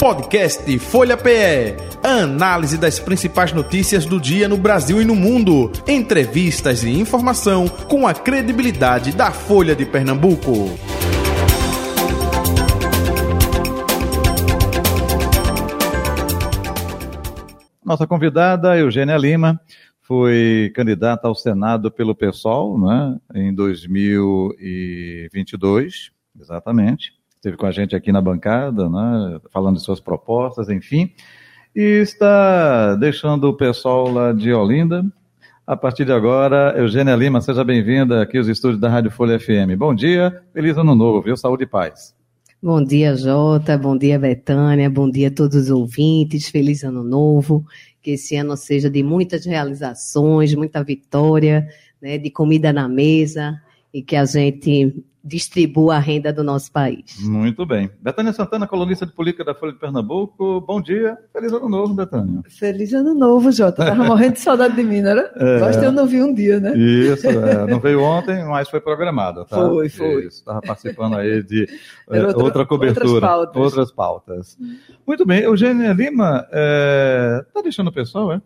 Podcast Folha PE. Análise das principais notícias do dia no Brasil e no mundo. Entrevistas e informação com a credibilidade da Folha de Pernambuco. Nossa convidada, Eugênia Lima, foi candidata ao Senado pelo PSOL né, em 2022, exatamente esteve com a gente aqui na bancada, né, falando de suas propostas, enfim, e está deixando o pessoal lá de Olinda. A partir de agora, Eugênia Lima, seja bem-vinda aqui aos estúdios da Rádio Folha FM. Bom dia, feliz ano novo, viu? Saúde e paz. Bom dia, Jota. Bom dia, Betânia. Bom dia a todos os ouvintes. Feliz ano novo. Que esse ano seja de muitas realizações, muita vitória, né, de comida na mesa e que a gente distribua a renda do nosso país. Muito bem. Betânia Santana, colunista de política da Folha de Pernambuco. Bom dia. Feliz ano novo, Betânia. Feliz ano novo, Jota. Tava morrendo de saudade de mim, não era? É. eu não vi um dia, né? Isso, é. não veio ontem, mas foi programado, tá? Foi, foi. Estava participando aí de é, outra, outra, cobertura. Outras pautas. Outras pautas. Muito bem. Eugênia Lima, está é, deixando o pessoal, é?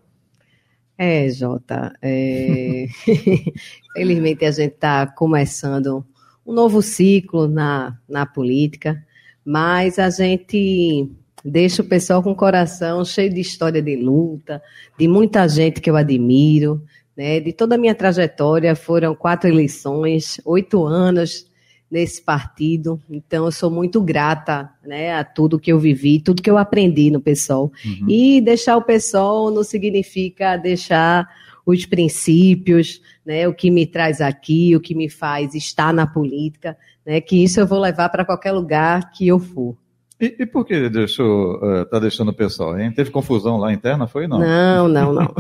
É, Jota. É... Felizmente a gente está começando um novo ciclo na, na política, mas a gente deixa o pessoal com o coração cheio de história de luta, de muita gente que eu admiro, né? De toda a minha trajetória, foram quatro eleições, oito anos nesse partido, então eu sou muito grata, né, a tudo que eu vivi, tudo que eu aprendi no PSOL. Uhum. E deixar o PSOL não significa deixar os princípios, né, o que me traz aqui, o que me faz estar na política, né, que isso eu vou levar para qualquer lugar que eu for. E, e por que deixou, uh, tá deixando o pessoal, hein? Teve confusão lá interna, foi não? Não, não, não.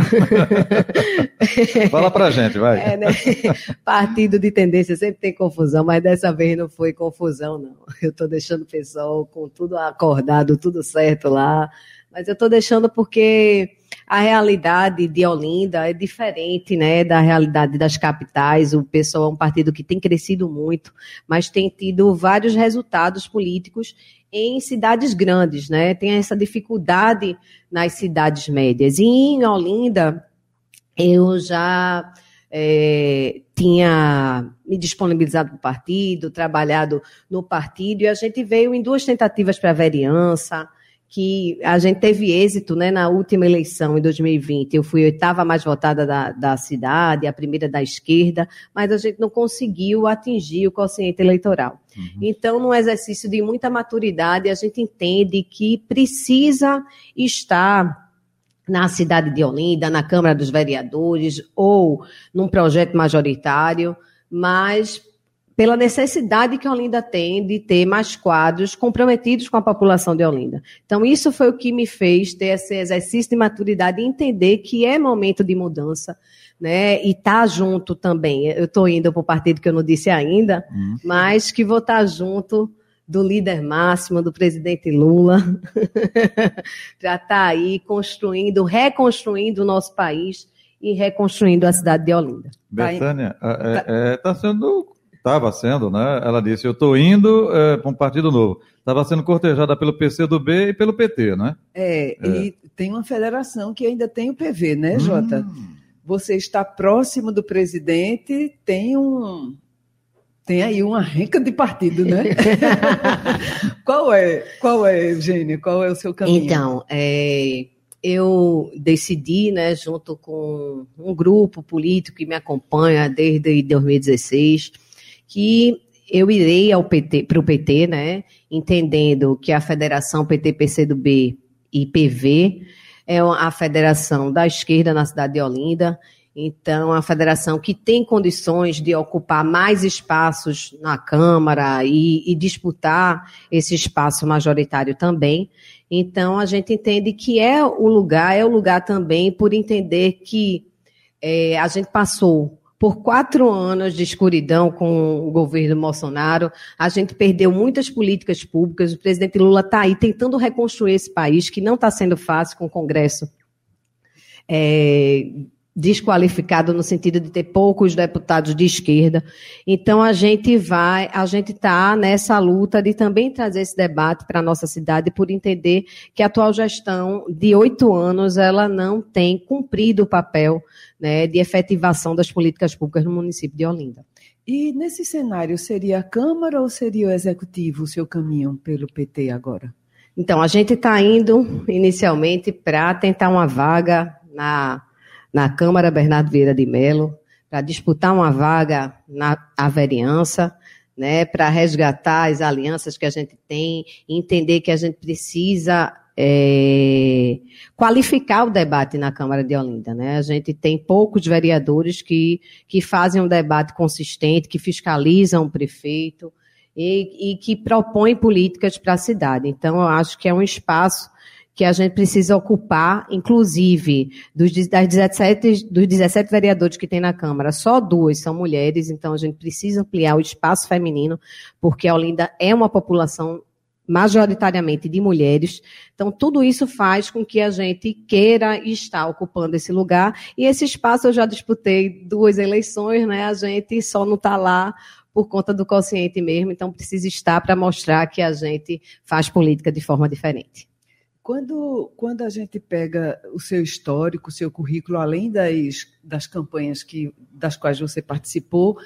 Fala pra gente, vai. É, né? Partido de tendência sempre tem confusão, mas dessa vez não foi confusão, não. Eu tô deixando o pessoal com tudo acordado, tudo certo lá, mas eu tô deixando porque a realidade de Olinda é diferente, né, da realidade das capitais. O PSOL é um partido que tem crescido muito, mas tem tido vários resultados políticos em cidades grandes, né? Tem essa dificuldade nas cidades médias. E em Olinda, eu já é, tinha me disponibilizado para o partido, trabalhado no partido, e a gente veio em duas tentativas para a vereança, que a gente teve êxito né, na última eleição, em 2020. Eu fui a oitava mais votada da, da cidade, a primeira da esquerda, mas a gente não conseguiu atingir o quociente eleitoral. Uhum. Então, num exercício de muita maturidade, a gente entende que precisa estar na cidade de Olinda, na Câmara dos Vereadores ou num projeto majoritário, mas pela necessidade que Olinda tem de ter mais quadros comprometidos com a população de Olinda. Então, isso foi o que me fez ter esse exercício de maturidade e entender que é momento de mudança, né? E tá junto também. Eu estou indo para o partido que eu não disse ainda, uhum. mas que vou estar tá junto do líder máximo, do presidente Lula, para estar tá aí construindo, reconstruindo o nosso país e reconstruindo a cidade de Olinda. Betânia, está é, é, tá sendo Estava sendo, né? Ela disse: Eu estou indo é, para um partido novo. Estava sendo cortejada pelo PCdoB e pelo PT, né? É, é, e tem uma federação que ainda tem o PV, né, Jota? Hum. Você está próximo do presidente, tem um. Tem aí uma renca de partido, né? qual é, qual é, Eugênio? Qual é o seu caminho? Então, é, eu decidi, né, junto com um grupo político que me acompanha desde 2016, que eu irei ao PT, para o PT, né, entendendo que a Federação PT-PCdoB e PV é a federação da esquerda na cidade de Olinda, então, a federação que tem condições de ocupar mais espaços na Câmara e, e, disputar esse espaço majoritário também. Então, a gente entende que é o lugar, é o lugar também por entender que é, a gente passou por quatro anos de escuridão com o governo Bolsonaro, a gente perdeu muitas políticas públicas. O presidente Lula está aí tentando reconstruir esse país, que não está sendo fácil com o Congresso é, desqualificado no sentido de ter poucos deputados de esquerda. Então a gente vai, a gente está nessa luta de também trazer esse debate para a nossa cidade por entender que a atual gestão de oito anos ela não tem cumprido o papel né, de efetivação das políticas públicas no município de Olinda. E nesse cenário seria a Câmara ou seria o Executivo o seu caminho pelo PT agora? Então a gente está indo inicialmente para tentar uma vaga na na Câmara Bernardo Vieira de Melo, para disputar uma vaga na a vereança, né, para resgatar as alianças que a gente tem, entender que a gente precisa é, qualificar o debate na Câmara de Olinda. Né? A gente tem poucos vereadores que, que fazem um debate consistente, que fiscalizam o prefeito e, e que propõem políticas para a cidade. Então, eu acho que é um espaço que a gente precisa ocupar, inclusive, dos, das 17, dos 17 vereadores que tem na Câmara, só duas são mulheres, então a gente precisa ampliar o espaço feminino, porque a Olinda é uma população majoritariamente de mulheres. Então, tudo isso faz com que a gente queira estar ocupando esse lugar. E esse espaço eu já disputei duas eleições, né? A gente só não está lá por conta do consciente mesmo, então precisa estar para mostrar que a gente faz política de forma diferente. Quando, quando a gente pega o seu histórico, o seu currículo, além das, das campanhas que, das quais você participou,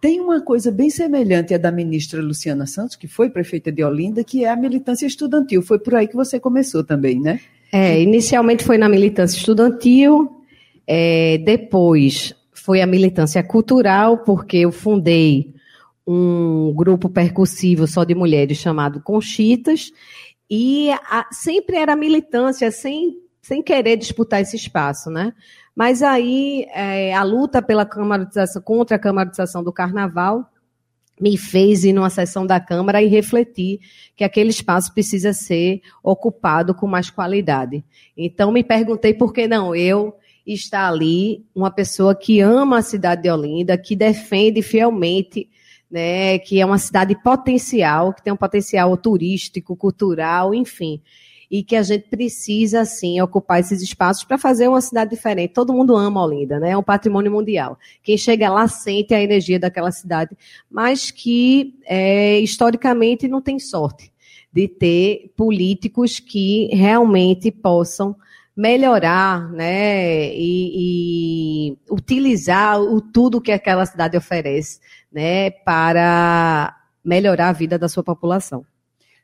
tem uma coisa bem semelhante à da ministra Luciana Santos, que foi prefeita de Olinda, que é a militância estudantil. Foi por aí que você começou também, né? É, inicialmente foi na militância estudantil, é, depois foi a militância cultural, porque eu fundei um grupo percussivo só de mulheres chamado Conchitas, e a, sempre era militância, sem, sem querer disputar esse espaço, né? Mas aí é, a luta pela camarização, contra a camarização do carnaval me fez ir numa sessão da Câmara e refletir que aquele espaço precisa ser ocupado com mais qualidade. Então me perguntei por que não eu estar ali, uma pessoa que ama a cidade de Olinda, que defende fielmente né, que é uma cidade potencial, que tem um potencial turístico, cultural, enfim, e que a gente precisa, sim, ocupar esses espaços para fazer uma cidade diferente. Todo mundo ama Olinda, né? É um patrimônio mundial. Quem chega lá sente a energia daquela cidade, mas que é, historicamente não tem sorte de ter políticos que realmente possam melhorar, né, e, e utilizar o tudo que aquela cidade oferece, né, para melhorar a vida da sua população.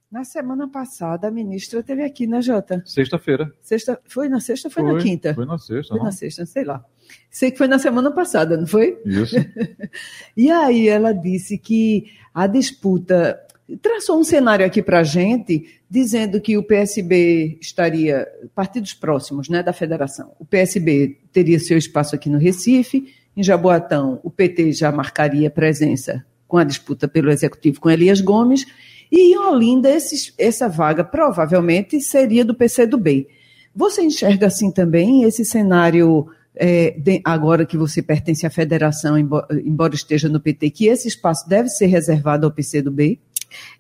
Na semana passada, a ministra esteve aqui, né, Jota? Sexta-feira. Sexta, foi na sexta ou foi, foi, na quinta? Foi na sexta. Foi não. na sexta, sei lá. Sei que foi na semana passada, não foi? Isso. e aí ela disse que a disputa traçou um cenário aqui para a gente, dizendo que o PSB estaria, partidos próximos né, da federação, o PSB teria seu espaço aqui no Recife, em Jaboatão o PT já marcaria presença com a disputa pelo Executivo com Elias Gomes, e em Olinda esses, essa vaga provavelmente seria do PCdoB. Você enxerga assim também esse cenário é, de, agora que você pertence à federação, embora, embora, esteja no PT, que esse espaço deve ser reservado ao PCdoB?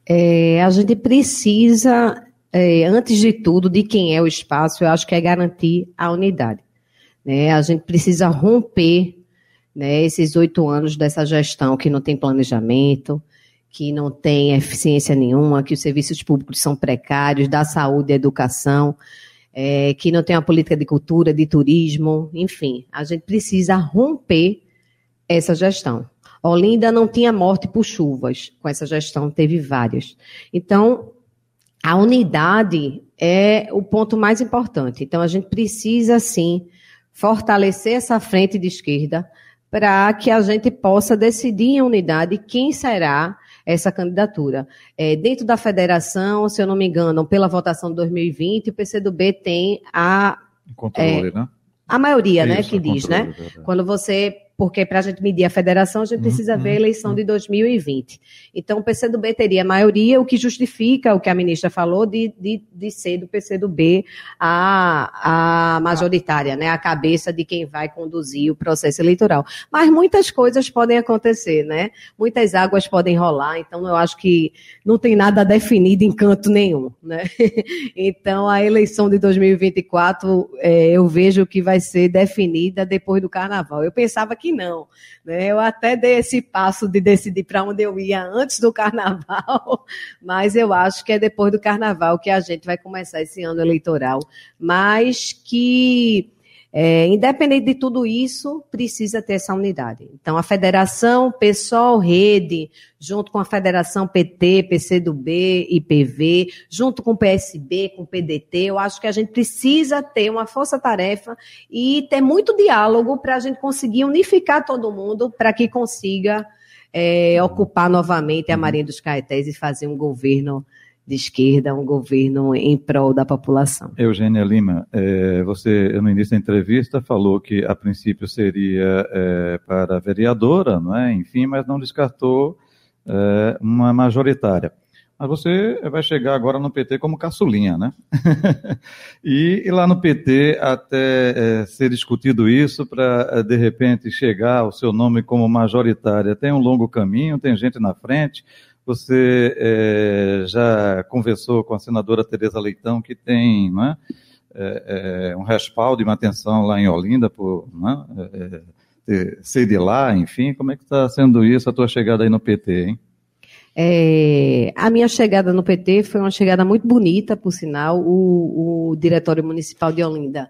É, a gente precisa, é, antes de tudo, de quem é o espaço, eu acho que é garantir a unidade. Né? A gente precisa romper né, esses oito anos dessa gestão que não tem planejamento, que não tem eficiência nenhuma, que os serviços públicos são precários, da saúde e educação, é, que não tem uma política de cultura, de turismo, enfim. A gente precisa romper essa gestão. Olinda não tinha morte por chuvas, com essa gestão teve várias. Então, a unidade é o ponto mais importante. Então, a gente precisa, sim, fortalecer essa frente de esquerda para que a gente possa decidir em unidade quem será essa candidatura. É, dentro da federação, se eu não me engano, pela votação de 2020, o PCdoB tem a. Controle, é, né? A maioria, né, Isso, né, que diz, né? Quando você porque para a gente medir a federação, a gente precisa ver a eleição de 2020. Então, o PCdoB teria maioria, o que justifica o que a ministra falou de, de, de ser do PCdoB a, a majoritária, né, a cabeça de quem vai conduzir o processo eleitoral. Mas muitas coisas podem acontecer, né? Muitas águas podem rolar, então eu acho que não tem nada definido em canto nenhum, né? Então, a eleição de 2024, é, eu vejo que vai ser definida depois do carnaval. Eu pensava que não, né? Eu até dei esse passo de decidir para onde eu ia antes do carnaval, mas eu acho que é depois do carnaval que a gente vai começar esse ano eleitoral, mas que é, independente de tudo isso, precisa ter essa unidade. Então, a federação, PSOL, Rede, junto com a federação PT, PCdoB, IPV, junto com o PSB, com o PDT, eu acho que a gente precisa ter uma força-tarefa e ter muito diálogo para a gente conseguir unificar todo mundo para que consiga é, ocupar novamente a Marinha dos Caetés e fazer um governo de esquerda, um governo em prol da população. Eugênia Lima, é, você no início da entrevista falou que a princípio seria é, para vereadora, não é? enfim, mas não descartou é, uma majoritária. Mas você vai chegar agora no PT como caçulinha, né? e, e, lá no PT, até é, ser discutido isso, para é, de repente chegar ao seu nome como majoritária, tem um longo caminho, tem gente na frente, você é, já conversou com a senadora Tereza Leitão, que tem né, é, é, um respaldo e uma atenção lá em Olinda, por né, é, ser de lá, enfim. Como é que está sendo isso, a tua chegada aí no PT, hein? É, a minha chegada no PT foi uma chegada muito bonita, por sinal. O, o Diretório Municipal de Olinda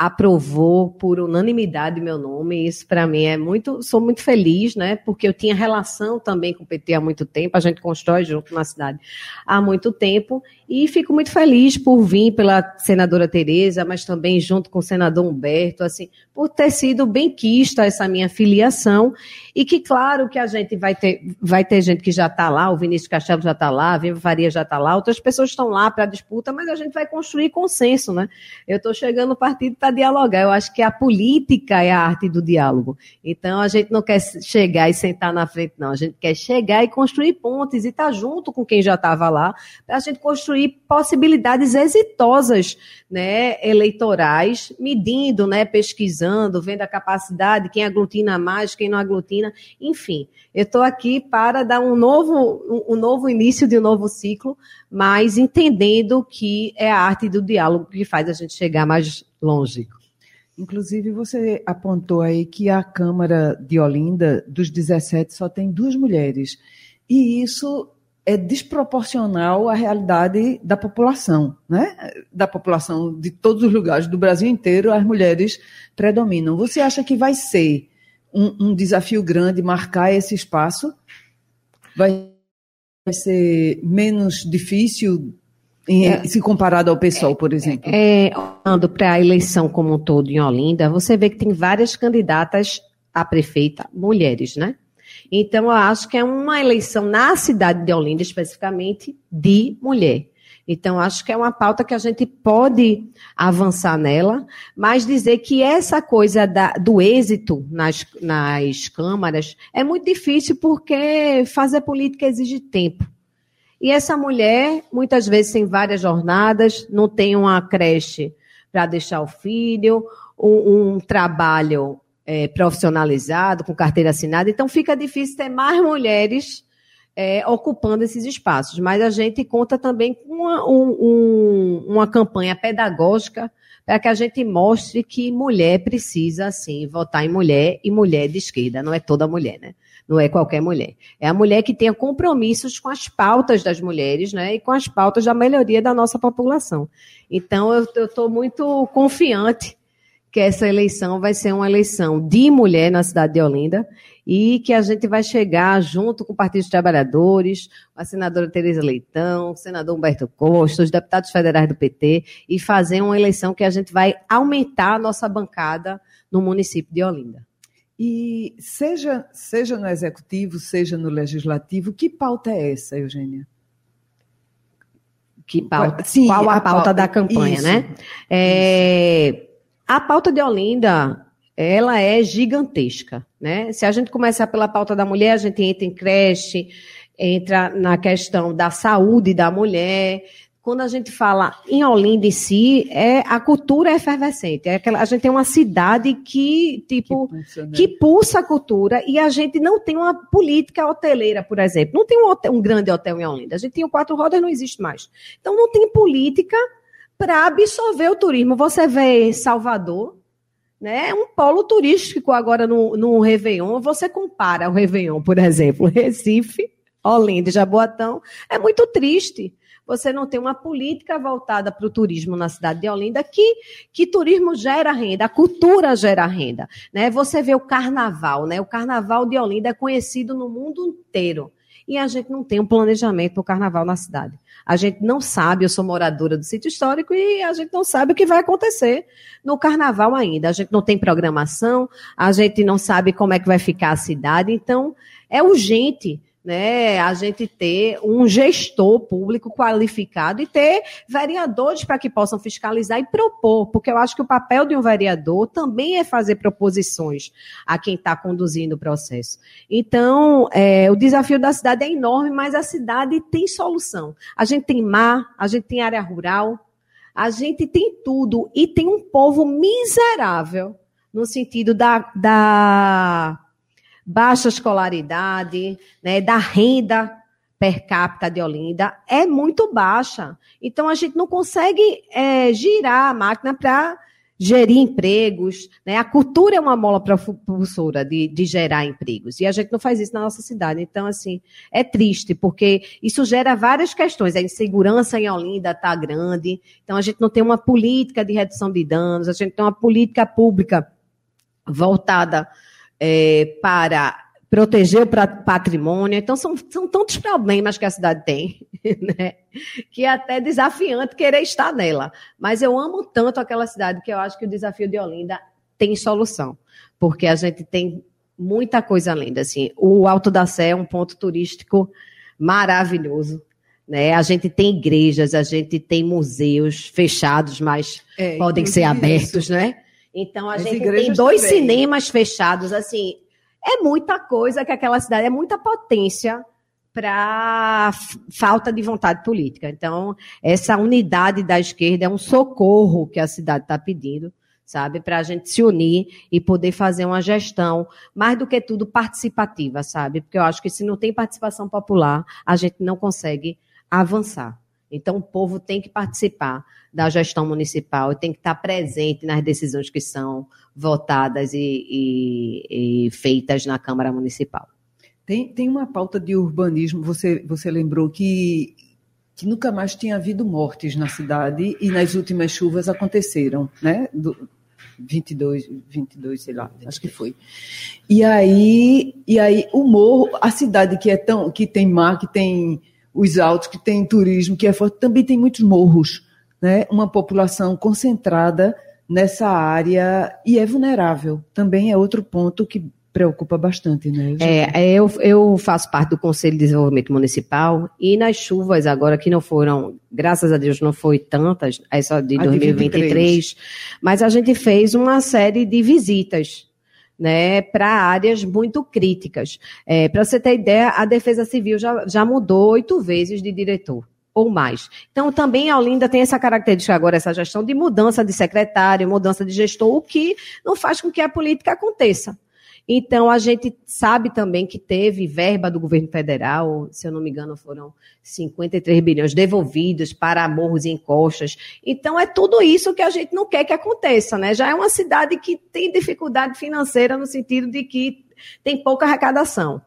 aprovou por unanimidade meu nome. Isso para mim é muito, sou muito feliz, né? Porque eu tinha relação também com o PT há muito tempo, a gente constrói junto na cidade há muito tempo e fico muito feliz por vir pela senadora Tereza, mas também junto com o senador Humberto, assim, por ter sido bem quista essa minha filiação e que claro que a gente vai ter, vai ter gente que já está lá, o Vinícius Castelo já está lá, a Viva Faria já está lá, outras pessoas estão lá para disputa, mas a gente vai construir consenso, né? Eu estou chegando no partido para dialogar. Eu acho que a política é a arte do diálogo. Então a gente não quer chegar e sentar na frente, não. A gente quer chegar e construir pontes e estar tá junto com quem já estava lá, para a gente construir possibilidades exitosas, né, eleitorais, medindo, né, pesquisando, vendo a capacidade, quem aglutina mais, quem não aglutina, enfim. Eu estou aqui para dar um novo, um novo início de um novo ciclo, mas entendendo que é a arte do diálogo que faz a gente chegar mais longe. Inclusive, você apontou aí que a Câmara de Olinda, dos 17, só tem duas mulheres. E isso é desproporcional à realidade da população, né? Da população de todos os lugares do Brasil inteiro, as mulheres predominam. Você acha que vai ser um, um desafio grande marcar esse espaço? Vai ser menos difícil em, é, se comparado ao PSOL, por exemplo? É, olhando para a eleição como um todo em Olinda, você vê que tem várias candidatas a prefeita mulheres, né? Então, eu acho que é uma eleição na cidade de Olinda, especificamente, de mulher. Então, acho que é uma pauta que a gente pode avançar nela, mas dizer que essa coisa da, do êxito nas, nas câmaras é muito difícil porque fazer política exige tempo. E essa mulher, muitas vezes, tem várias jornadas, não tem uma creche para deixar o filho, um, um trabalho é, profissionalizado, com carteira assinada, então fica difícil ter mais mulheres é, ocupando esses espaços. Mas a gente conta também com uma, um, uma campanha pedagógica para que a gente mostre que mulher precisa, sim, votar em mulher e mulher de esquerda, não é toda mulher, né? Não é qualquer mulher. É a mulher que tenha compromissos com as pautas das mulheres, né, e com as pautas da melhoria da nossa população. Então, eu estou muito confiante que essa eleição vai ser uma eleição de mulher na cidade de Olinda e que a gente vai chegar junto com o Partido dos Trabalhadores, a senadora Tereza Leitão, o senador Humberto Costa, os deputados federais do PT e fazer uma eleição que a gente vai aumentar a nossa bancada no município de Olinda. E seja, seja no executivo, seja no legislativo, que pauta é essa, Eugênia? Que pauta? Sim, Qual a, a pauta, pauta, da campanha, isso, né? É, a pauta de Olinda, ela é gigantesca. Né? Se a gente começar pela pauta da mulher, a gente entra em creche, entra na questão da saúde da mulher, quando a gente fala em Olinda em si, é, a cultura é efervescente. É aquela, a gente tem uma cidade que, tipo, que pulsa, né? que pulsa, a cultura e a gente não tem uma política hoteleira, por exemplo. Não tem um, hotel, um grande hotel em Olinda. A gente tem o Quatro Rodas, não existe mais. Então não tem política para absorver o turismo. Você vê Salvador, né? É um polo turístico agora no, no Réveillon. Você compara o Réveillon, por exemplo, Recife, Olinda e Jaboatão. É muito triste você não tem uma política voltada para o turismo na cidade de Olinda, que, que turismo gera renda, a cultura gera renda. Né? Você vê o carnaval, né? O carnaval de Olinda é conhecido no mundo inteiro. E a gente não tem um planejamento para o carnaval na cidade. A gente não sabe, eu sou moradora do sítio histórico e a gente não sabe o que vai acontecer no carnaval ainda. A gente não tem programação, a gente não sabe como é que vai ficar a cidade. Então, é urgente né, a gente ter um gestor público qualificado e ter vereadores para que possam fiscalizar e propor, porque eu acho que o papel de um vereador também é fazer proposições a quem está conduzindo o processo. Então, é, o desafio da cidade é enorme, mas a cidade tem solução. A gente tem mar, a gente tem área rural, a gente tem tudo e tem um povo miserável no sentido da, da baixa escolaridade, né, da renda per capita de Olinda é muito baixa. Então a gente não consegue é, girar a máquina para gerir empregos. Né? A cultura é uma mola propulsora de, de gerar empregos. E a gente não faz isso na nossa cidade. Então, assim, é triste, porque isso gera várias questões. A insegurança em Olinda está grande. Então, a gente não tem uma política de redução de danos, a gente tem uma política pública voltada é, para proteger o patrimônio. Então, são, são tantos problemas que a cidade tem, né? que é até desafiante querer estar nela. Mas eu amo tanto aquela cidade que eu acho que o desafio de Olinda tem solução, porque a gente tem muita coisa linda. Assim, o Alto da Sé é um ponto turístico maravilhoso. Né? A gente tem igrejas, a gente tem museus fechados, mas é, podem ser abertos, isso. né? Então a As gente tem dois também. cinemas fechados, assim, é muita coisa que aquela cidade é muita potência para falta de vontade política. Então, essa unidade da esquerda é um socorro que a cidade está pedindo, sabe, para a gente se unir e poder fazer uma gestão, mais do que tudo participativa, sabe? Porque eu acho que se não tem participação popular, a gente não consegue avançar. Então, o povo tem que participar da gestão municipal, tem que estar presente nas decisões que são votadas e, e, e feitas na Câmara Municipal. Tem, tem uma pauta de urbanismo, você, você lembrou que, que nunca mais tinha havido mortes na cidade e nas últimas chuvas aconteceram, né? Do, 22, 22, sei lá, acho que foi. E aí, e aí o morro, a cidade que é tão, que tem mar, que tem os altos, que tem turismo, que é forte, também tem muitos morros, né? Uma população concentrada nessa área e é vulnerável. Também é outro ponto que preocupa bastante, né? É, é, eu, eu faço parte do Conselho de Desenvolvimento Municipal e nas chuvas agora que não foram, graças a Deus não foi tantas, é só de a 2023, de 23. mas a gente fez uma série de visitas né, para áreas muito críticas. É, para você ter ideia, a Defesa Civil já, já mudou oito vezes de diretor ou mais. Então, também a Olinda tem essa característica agora, essa gestão de mudança de secretário, mudança de gestor, o que não faz com que a política aconteça. Então, a gente sabe também que teve verba do governo federal, se eu não me engano, foram 53 bilhões devolvidos para morros e encostas. Então, é tudo isso que a gente não quer que aconteça, né? Já é uma cidade que tem dificuldade financeira no sentido de que tem pouca arrecadação.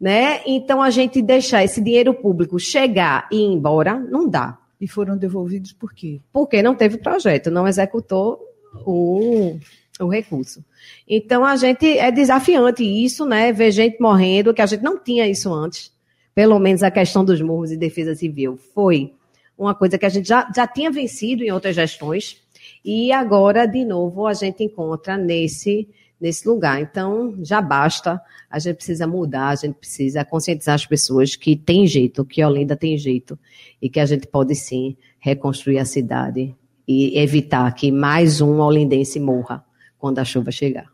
Né? Então, a gente deixar esse dinheiro público chegar e ir embora, não dá. E foram devolvidos por quê? Porque não teve projeto, não executou o, o recurso. Então a gente é desafiante isso, né? Ver gente morrendo, que a gente não tinha isso antes. Pelo menos a questão dos morros e defesa civil foi uma coisa que a gente já, já tinha vencido em outras gestões. E agora, de novo, a gente encontra nesse, nesse lugar. Então, já basta. A gente precisa mudar, a gente precisa conscientizar as pessoas que tem jeito, que Olinda tem jeito. E que a gente pode sim reconstruir a cidade e evitar que mais um olindense morra quando a chuva chegar.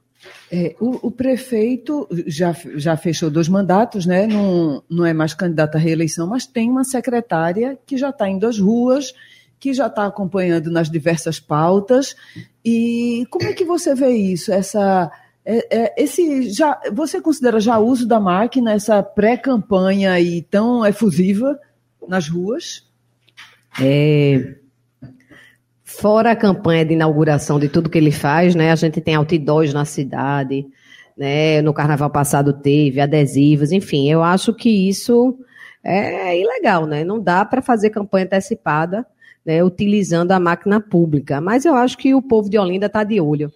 É, o, o, prefeito já, já fechou dois mandatos, né? não, não é mais candidato à reeleição, mas tem uma secretária que já está indo às ruas, que já está acompanhando nas diversas pautas. E como é que você vê isso? Essa, é, é, esse já, você considera já o uso da máquina, essa pré-campanha aí tão efusiva nas ruas? É, Fora a campanha de inauguração de tudo que ele faz, né? A gente tem outdoors na cidade, né? No carnaval passado teve adesivos, enfim, eu acho que isso é ilegal, né? Não dá para fazer campanha antecipada, né? Utilizando a máquina pública. Mas eu acho que o povo de Olinda está de olho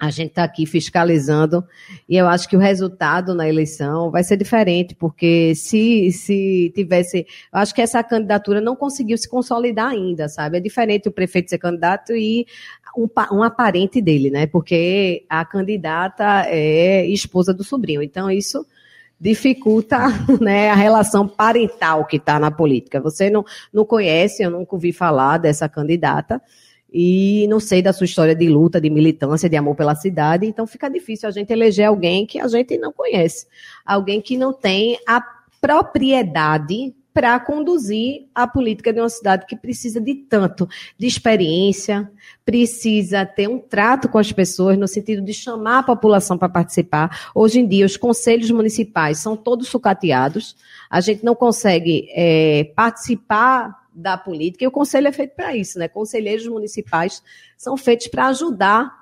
a gente está aqui fiscalizando e eu acho que o resultado na eleição vai ser diferente, porque se, se tivesse. Eu acho que essa candidatura não conseguiu se consolidar ainda, sabe? É diferente o prefeito ser candidato e um, um aparente dele, né? Porque a candidata é esposa do sobrinho. Então, isso dificulta né, a relação parental que está na política. Você não, não conhece, eu nunca ouvi falar dessa candidata e não sei da sua história de luta, de militância, de amor pela cidade, então fica difícil a gente eleger alguém que a gente não conhece, alguém que não tem a propriedade para conduzir a política de uma cidade que precisa de tanto de experiência, precisa ter um trato com as pessoas no sentido de chamar a população para participar. Hoje em dia, os conselhos municipais são todos sucateados, a gente não consegue é, participar da política, e o conselho é feito para isso, né? Conselheiros municipais são feitos para ajudar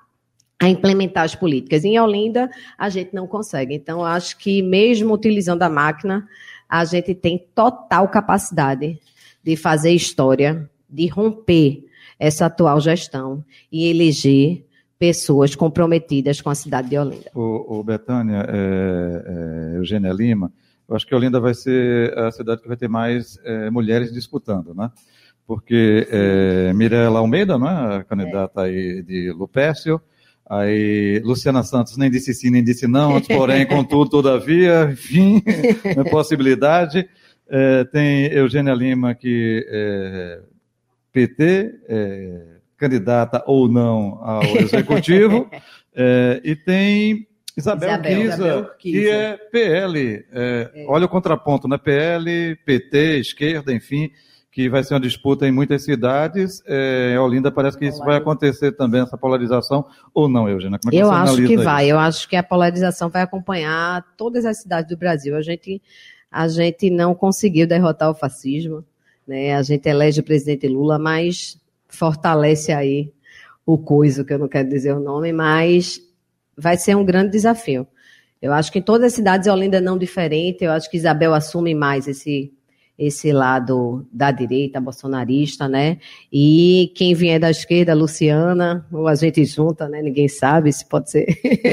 a implementar as políticas. Em Olinda, a gente não consegue. Então, acho que mesmo utilizando a máquina, a gente tem total capacidade de fazer história, de romper essa atual gestão e eleger pessoas comprometidas com a cidade de Olinda. O, o Betânia, é, é, Eugênia Lima, eu acho que Olinda vai ser a cidade que vai ter mais é, mulheres disputando, né? Porque é, Mirella Almeida, né, candidata aí de Lupécio, aí Luciana Santos nem disse sim, nem disse não, antes, porém, contudo, todavia, enfim, possibilidade. É, tem Eugênia Lima, que é PT, é, candidata ou não ao executivo, é, e tem Isabel, Isabel, Kisa, Isabel Kisa, que é PL. É, é. Olha o contraponto, né? PL, PT, esquerda, enfim, que vai ser uma disputa em muitas cidades. É, Olinda parece que isso vai acontecer também, essa polarização, ou não, Eugênia? Como é que eu acho que vai. Isso? Eu acho que a polarização vai acompanhar todas as cidades do Brasil. A gente, a gente não conseguiu derrotar o fascismo. Né? A gente elege o presidente Lula, mas fortalece aí o coisa, que eu não quero dizer o nome, mas vai ser um grande desafio. Eu acho que em todas as cidades Olinda não diferente, eu acho que Isabel assume mais esse esse lado da direita bolsonarista, né? E quem vier da esquerda, Luciana, ou a gente junta, né? Ninguém sabe se pode ser,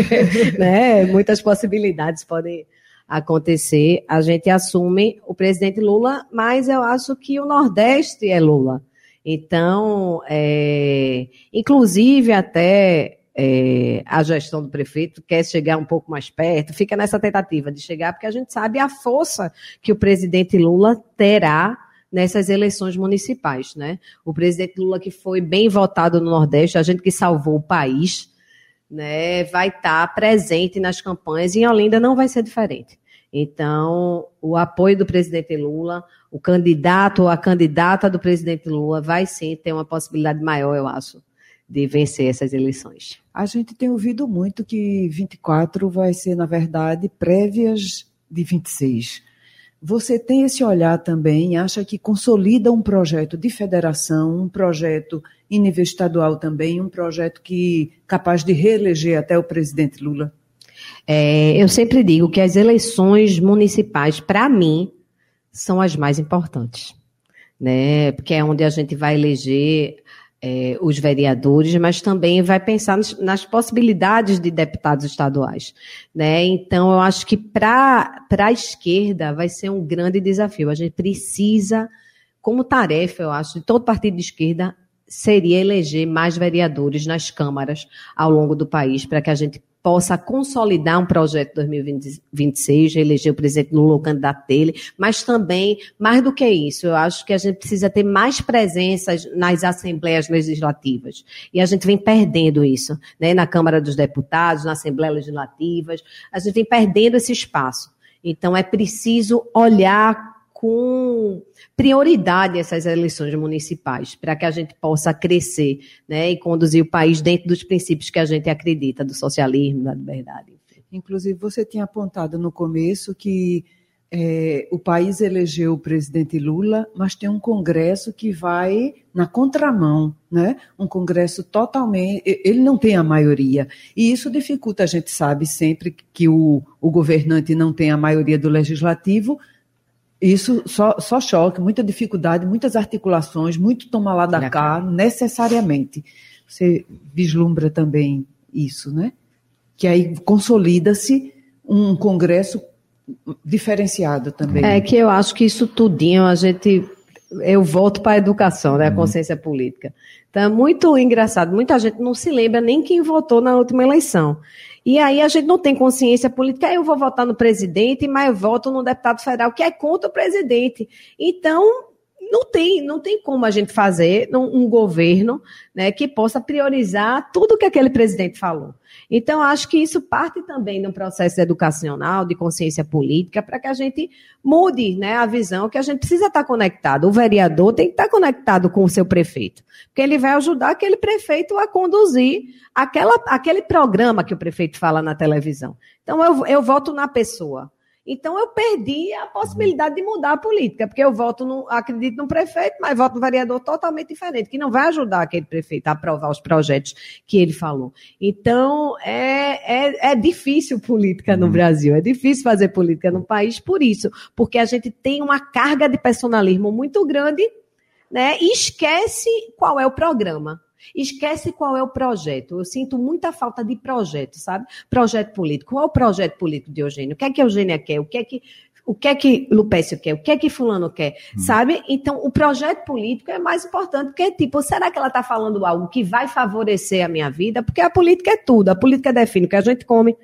né? Muitas possibilidades podem acontecer. A gente assume o presidente Lula, mas eu acho que o Nordeste é Lula. Então, é, inclusive até é, a gestão do prefeito quer chegar um pouco mais perto, fica nessa tentativa de chegar, porque a gente sabe a força que o presidente Lula terá nessas eleições municipais, né? O presidente Lula que foi bem votado no Nordeste, a gente que salvou o país, né, vai estar presente nas campanhas e em Olinda não vai ser diferente. Então, o apoio do presidente Lula, o candidato ou a candidata do presidente Lula vai sim ter uma possibilidade maior, eu acho, de vencer essas eleições. A gente tem ouvido muito que 24 vai ser, na verdade, prévias de 26. Você tem esse olhar também, acha que consolida um projeto de federação, um projeto em nível estadual também, um projeto que capaz de reeleger até o presidente Lula? É, eu sempre digo que as eleições municipais, para mim, são as mais importantes, né? Porque é onde a gente vai eleger é, os vereadores, mas também vai pensar nas, nas, possibilidades de deputados estaduais. Né? Então, eu acho que para a esquerda vai ser um grande desafio. A gente precisa, como tarefa, eu acho, de todo partido de esquerda, seria eleger mais vereadores nas câmaras ao longo do país, para que a gente possa consolidar um projeto 2026, eleger o presidente Lula o candidato dele, mas também, mais do que isso, eu acho que a gente precisa ter mais presenças nas assembleias legislativas. E a gente vem perdendo isso, né? na Câmara dos Deputados, na Assembleia Legislativa, a gente vem perdendo esse espaço. Então, é preciso olhar com prioridade essas eleições municipais, para que a gente possa crescer né, e conduzir o país dentro dos princípios que a gente acredita, do socialismo, da liberdade. Inclusive, você tinha apontado no começo que é, o país elegeu o presidente Lula, mas tem um Congresso que vai na contramão, né? Um Congresso totalmente. Ele não tem a maioria. E isso dificulta, a gente sabe sempre que o, o governante não tem a maioria do legislativo, isso só, só choque, muita dificuldade, muitas articulações, muito tomar lá da cá, necessariamente. Você vislumbra também isso, né? Que aí consolida-se um congresso diferenciado também. É que eu acho que isso tudinho a gente eu volto para a educação, né, a uhum. consciência política. Então é muito engraçado, muita gente não se lembra nem quem votou na última eleição. E aí a gente não tem consciência política, eu vou votar no presidente, mas eu voto no deputado federal que é contra o presidente. Então, não tem, não tem como a gente fazer um governo né, que possa priorizar tudo que aquele presidente falou. Então, acho que isso parte também de um processo educacional, de consciência política, para que a gente mude né, a visão que a gente precisa estar conectado. O vereador tem que estar conectado com o seu prefeito, porque ele vai ajudar aquele prefeito a conduzir aquela, aquele programa que o prefeito fala na televisão. Então, eu, eu voto na pessoa. Então eu perdi a possibilidade de mudar a política, porque eu voto no, acredito no prefeito, mas voto no vereador totalmente diferente, que não vai ajudar aquele prefeito a aprovar os projetos que ele falou. Então é, é, é difícil política no uhum. Brasil, é difícil fazer política no país por isso, porque a gente tem uma carga de personalismo muito grande, né? E esquece qual é o programa. Esquece qual é o projeto. Eu sinto muita falta de projeto, sabe? Projeto político. Qual é o projeto político de Eugênio? O que é que Eugênia quer? O que é que o que é que Lupécio quer, o que é que fulano quer, hum. sabe? Então, o projeto político é mais importante, porque, tipo, será que ela está falando algo que vai favorecer a minha vida? Porque a política é tudo, a política define o que a gente come,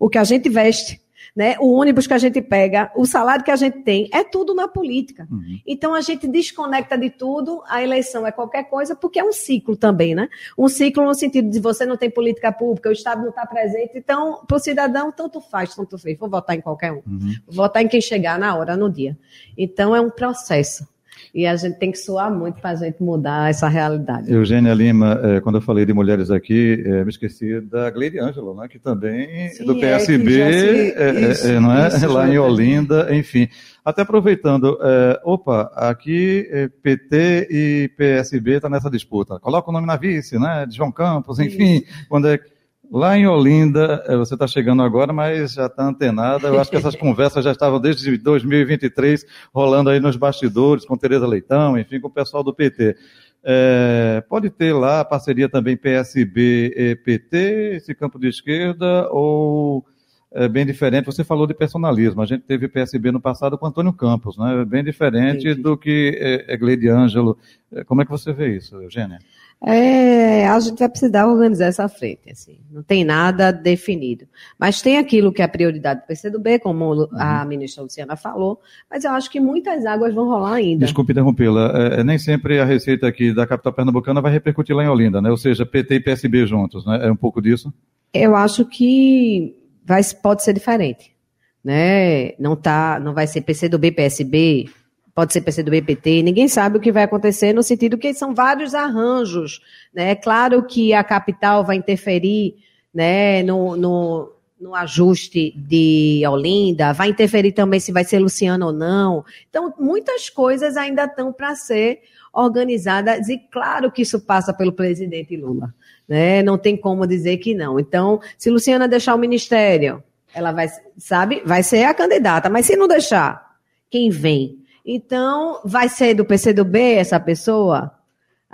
o que a gente veste, né? O ônibus que a gente pega, o salário que a gente tem, é tudo na política. Uhum. Então a gente desconecta de tudo, a eleição é qualquer coisa, porque é um ciclo também, né? Um ciclo no sentido de você não tem política pública, o Estado não está presente, então, para o cidadão, tanto faz, tanto fez. Vou votar em qualquer um. Uhum. Vou votar em quem chegar na hora, no dia. Então é um processo. E a gente tem que suar muito para a gente mudar essa realidade. Eugênia Lima, é, quando eu falei de mulheres aqui, é, me esqueci da Gleide Ângelo, né, que também Sim, do PSB, é, se... É, isso, é, não é? Isso, lá em Olinda, enfim. Até aproveitando, opa, aqui PT e PSB estão tá nessa disputa. Coloca o nome na vice, né? De João Campos, enfim. Isso. Quando é Lá em Olinda, eh, você está chegando agora, mas já está antenada. Eu acho que essas conversas já estavam desde 2023 rolando aí nos bastidores, com Tereza Leitão, enfim, com o pessoal do PT. É, pode ter lá parceria também PSB-PT, esse campo de esquerda, ou é bem diferente? Você falou de personalismo. A gente teve PSB no passado com Antônio Campos, né? Bem diferente Entendi. do que é, é Gleide Ângelo. Como é que você vê isso, Eugênia? É, a gente vai precisar organizar essa frente, assim. Não tem nada definido. Mas tem aquilo que é a prioridade do PCdoB, como uhum. a ministra Luciana falou, mas eu acho que muitas águas vão rolar ainda. Desculpe interrompê-la. É, é nem sempre a receita aqui da capital pernambucana vai repercutir lá em Olinda, né? Ou seja, PT e PSB juntos, né? É um pouco disso? Eu acho que vai, pode ser diferente. Né? Não, tá, não vai ser PCdoB, PSB, pode ser PCdoB, PT, ninguém sabe o que vai acontecer no sentido que são vários arranjos, né? É claro que a capital vai interferir, né, no, no, no ajuste de Olinda, vai interferir também se vai ser Luciano ou não. Então, muitas coisas ainda estão para ser organizadas e claro que isso passa pelo presidente Lula, né? Não tem como dizer que não. Então, se Luciana deixar o ministério, ela vai, sabe, vai ser a candidata, mas se não deixar, quem vem? Então, vai ser do PCdoB essa pessoa?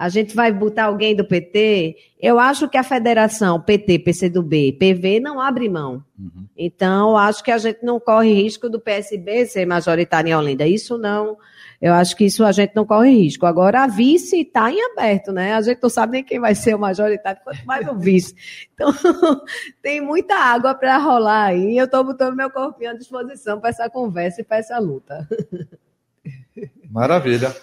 a gente vai botar alguém do PT. Eu acho que a federação PT, PCdoB, PV não abre mão. Uhum. Então, acho que a gente não corre risco do PSB ser majoritário em Olinda. Isso não. Eu acho que isso a gente não corre risco. Agora, a vice está em aberto, né? A gente não sabe nem quem vai ser o majoritário, quanto mais o vice. Então, tem muita água para rolar aí. Eu estou botando meu corpinho à disposição para essa conversa e para essa luta. Maravilha.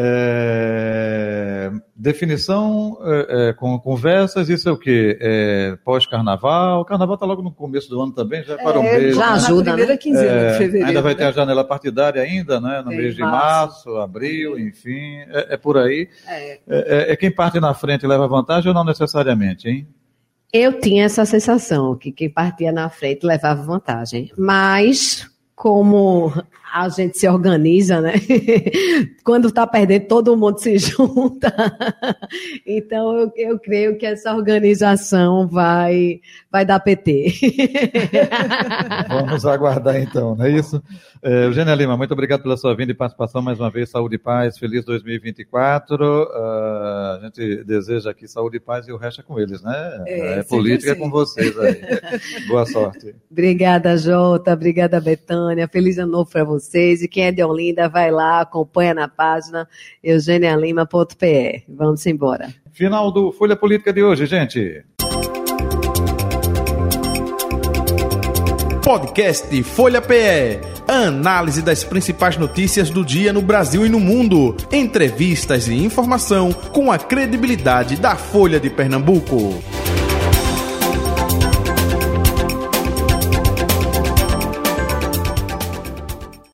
É, definição é, é, com conversas, isso é o quê? É, Pós-carnaval? O carnaval está logo no começo do ano também, já é para um é, mês. Já ajuda, né? quinzena de é, fevereiro. Ainda vai ter né? a janela partidária ainda, né? No mês de março, abril, enfim, é, por aí. É. quem parte na frente leva vantagem ou não necessariamente, hein? Eu tinha essa sensação que quem partia na frente levava vantagem, mas como a gente se organiza, né? Quando está perdendo, todo mundo se junta. Então, eu, eu, creio que essa organização vai, vai dar PT. Vamos aguardar então, não é isso? É, Eugênia Lima, muito obrigado pela sua vinda e participação mais uma vez. Saúde e paz, feliz 2024. Uh, ah, a gente deseja aqui saúde e paz e o resto é com eles, né? É, é política assim. com vocês aí. Boa sorte. Obrigada, Jota. Obrigada, Betânia. Feliz ano novo para você vocês. E quem é de Olinda, vai lá, acompanha na página eugenialima.pe. Vamos embora. Final do Folha Política de hoje, gente. Podcast Folha PE. Análise das principais notícias do dia no Brasil e no mundo. Entrevistas e informação com a credibilidade da Folha de Pernambuco.